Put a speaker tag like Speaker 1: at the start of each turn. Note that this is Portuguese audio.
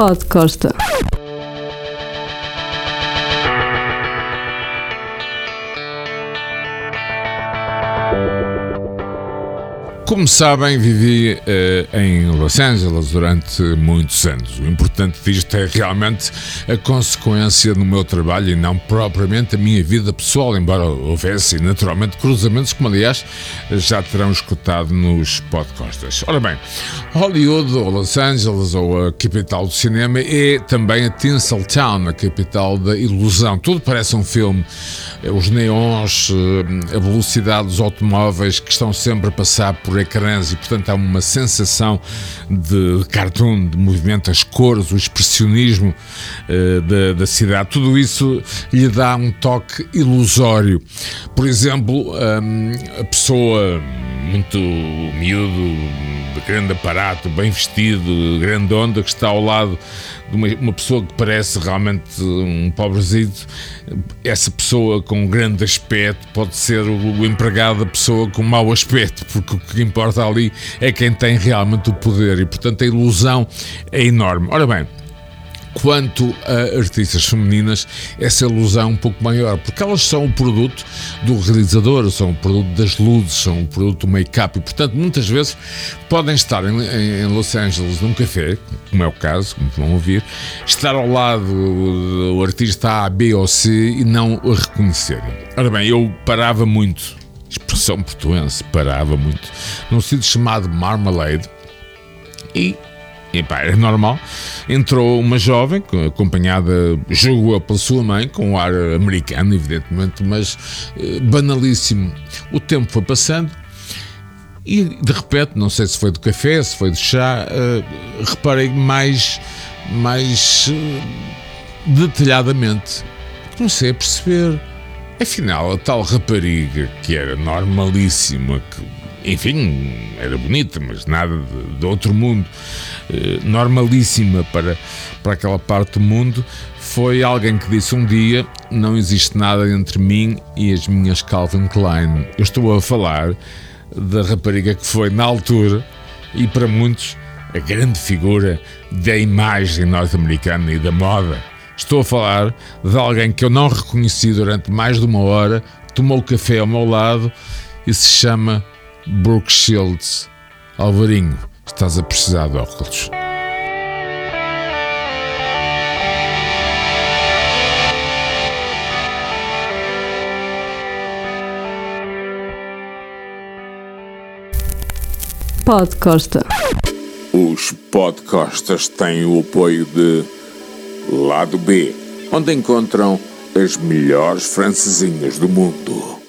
Speaker 1: Pode Costa.
Speaker 2: Como sabem, vivi uh, em Los Angeles durante muitos anos. O importante disto é realmente a consequência do meu trabalho e não propriamente a minha vida pessoal, embora houvesse naturalmente cruzamentos, como aliás já terão escutado nos podcasts. Ora bem, Hollywood, ou Los Angeles, ou a capital do cinema, é também a Tinseltown, a capital da ilusão. Tudo parece um filme. Os neons, eh, a velocidade dos automóveis que estão sempre a passar por ecrãs e, portanto, há uma sensação de cartoon, de movimento, as cores, o expressionismo uh, da, da, cidade. Tudo isso lhe dá um toque ilusório. Por exemplo, um, a pessoa muito miúdo, grande aparato, bem vestido, grande onda, que está ao lado de uma, uma pessoa que parece realmente um pobrezito, essa pessoa com grande aspecto pode ser o, o empregado da pessoa com mau aspecto, porque o que importa ali é quem tem realmente o poder e, portanto, a ilusão é enorme. Ora bem, quanto a artistas femininas, essa ilusão é um pouco maior, porque elas são o produto do realizador, são o produto das luzes, são o produto do make-up e, portanto, muitas vezes podem estar em, em, Los Angeles num café, como é o caso, como vão ouvir, estar ao lado do artista A, B ou C e não o reconhecerem. Ora bem, eu parava muito, expressão portuense, parava muito, num sítio chamado Marmalade e e pá, era normal. Entrou uma jovem, acompanhada, julgo pela sua mãe, com um ar americano, evidentemente, mas eh, banalíssimo. O tempo foi passando e de repente, não sei se foi do café, se foi do chá, uh, reparei mais, mais uh, detalhadamente. Comecei a perceber. Afinal, a tal rapariga que era normalíssima, que enfim, era bonita, mas nada de, de outro mundo, eh, normalíssima para, para aquela parte do mundo, foi alguém que disse um dia: Não existe nada entre mim e as minhas Calvin Klein. Eu estou a falar da rapariga que foi, na altura, e para muitos, a grande figura da imagem norte-americana e da moda. Estou a falar de alguém que eu não reconheci durante mais de uma hora, tomou café ao meu lado e se chama Brooke Shields. Alvarinho, estás a precisar de óculos.
Speaker 1: Pod Costa.
Speaker 2: Os podcastas têm o apoio de Lado B, onde encontram as melhores francesinhas do mundo.